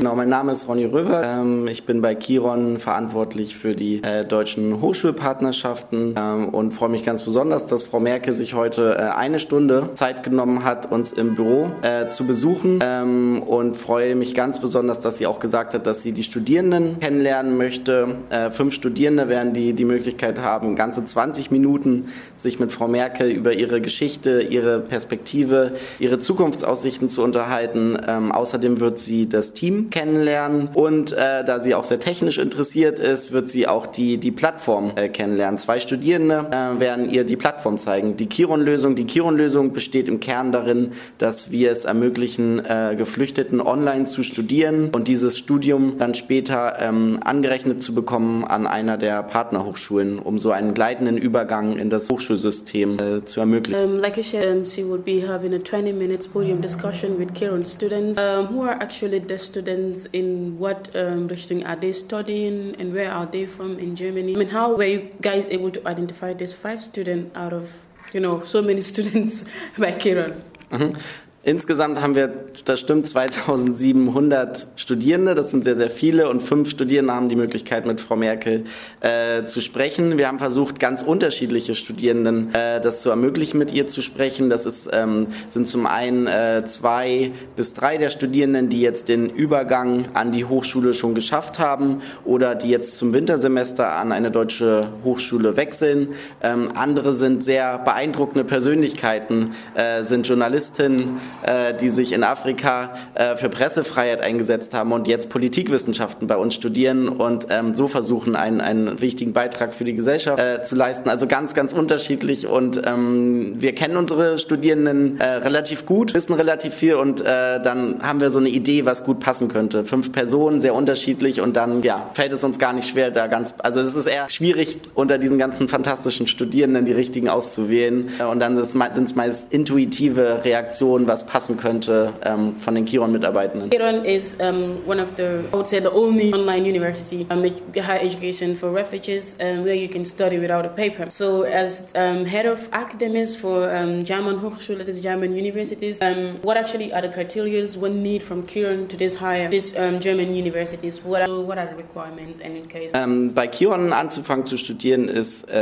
Genau, mein Name ist Ronny Röver. Ähm, ich bin bei Kiron verantwortlich für die äh, deutschen Hochschulpartnerschaften ähm, und freue mich ganz besonders, dass Frau Merkel sich heute äh, eine Stunde Zeit genommen hat, uns im Büro äh, zu besuchen ähm, und freue mich ganz besonders, dass sie auch gesagt hat, dass sie die Studierenden kennenlernen möchte. Äh, fünf Studierende werden die die Möglichkeit haben, ganze 20 Minuten sich mit Frau Merkel über ihre Geschichte, ihre Perspektive, ihre Zukunftsaussichten zu unterhalten. Ähm, außerdem wird sie das Team kennenlernen und äh, da sie auch sehr technisch interessiert ist, wird sie auch die, die Plattform äh, kennenlernen. Zwei Studierende äh, werden ihr die Plattform zeigen. Die Kiron-Lösung. Die Kiron-Lösung besteht im Kern darin, dass wir es ermöglichen, äh, Geflüchteten online zu studieren und dieses Studium dann später ähm, angerechnet zu bekommen an einer der Partnerhochschulen, um so einen gleitenden Übergang in das Hochschulsystem äh, zu ermöglichen. Um, like you said, um, she would be having a 20 minutes podium discussion with Kiron students um, who are actually the students students in what um, Richtung are they studying and where are they from in Germany? I mean, how were you guys able to identify these five students out of, you know, so many students by Kiron? Mhm. Insgesamt haben wir, das stimmt, 2700 Studierende. Das sind sehr, sehr viele. Und fünf Studierende haben die Möglichkeit, mit Frau Merkel äh, zu sprechen. Wir haben versucht, ganz unterschiedliche Studierenden äh, das zu ermöglichen, mit ihr zu sprechen. Das ist, ähm, sind zum einen äh, zwei bis drei der Studierenden, die jetzt den Übergang an die Hochschule schon geschafft haben oder die jetzt zum Wintersemester an eine deutsche Hochschule wechseln. Ähm, andere sind sehr beeindruckende Persönlichkeiten, äh, sind Journalistinnen, äh, die sich in Afrika äh, für Pressefreiheit eingesetzt haben und jetzt Politikwissenschaften bei uns studieren und ähm, so versuchen, einen, einen wichtigen Beitrag für die Gesellschaft äh, zu leisten. Also ganz, ganz unterschiedlich und ähm, wir kennen unsere Studierenden äh, relativ gut, wissen relativ viel und äh, dann haben wir so eine Idee, was gut passen könnte. Fünf Personen, sehr unterschiedlich und dann ja, fällt es uns gar nicht schwer, da ganz, also es ist eher schwierig, unter diesen ganzen fantastischen Studierenden die richtigen auszuwählen und dann sind es meist intuitive Reaktionen, was passen könnte ähm, von den Kiron-Mitarbeitenden? Kiron is um, one of the, I would say, the only online university, um, higher education for refugees, um, where you can study without a paper. So, as um, head of academics for um, German Hochschule, that is German universities, um, what actually are the criteria one need from Kiron to this higher, these um, German universities? What are, what are the requirements and in case? Ähm, bei Kiron anzufangen zu studieren ist äh,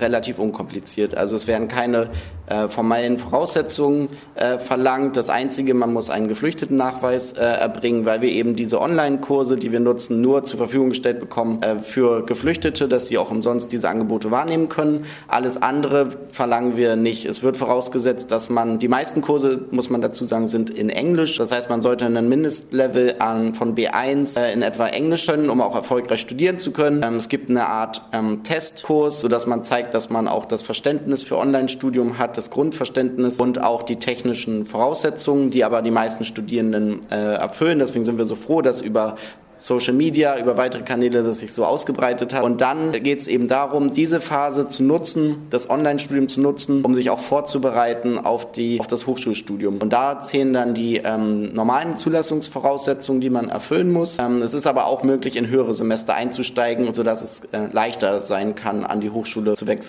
relativ unkompliziert. Also es werden keine äh, formellen Voraussetzungen äh, verlangt. Das Einzige, man muss einen Geflüchteten-Nachweis äh, erbringen, weil wir eben diese Online-Kurse, die wir nutzen, nur zur Verfügung gestellt bekommen äh, für Geflüchtete, dass sie auch umsonst diese Angebote wahrnehmen können. Alles andere verlangen wir nicht. Es wird vorausgesetzt, dass man, die meisten Kurse, muss man dazu sagen, sind in Englisch. Das heißt, man sollte einen Mindestlevel an, von B1 äh, in etwa Englisch können, um auch erfolgreich studieren zu können. Ähm, es gibt eine Art ähm, Testkurs, sodass man zeigt, dass man auch das Verständnis für Online-Studium hat, das Grundverständnis und auch die technischen Voraussetzungen, die aber die meisten Studierenden äh, erfüllen. Deswegen sind wir so froh, dass über Social Media, über weitere Kanäle das sich so ausgebreitet hat. Und dann geht es eben darum, diese Phase zu nutzen, das Online-Studium zu nutzen, um sich auch vorzubereiten auf, die, auf das Hochschulstudium. Und da zählen dann die ähm, normalen Zulassungsvoraussetzungen, die man erfüllen muss. Ähm, es ist aber auch möglich, in höhere Semester einzusteigen, sodass es äh, leichter sein kann, an die Hochschule zu wechseln.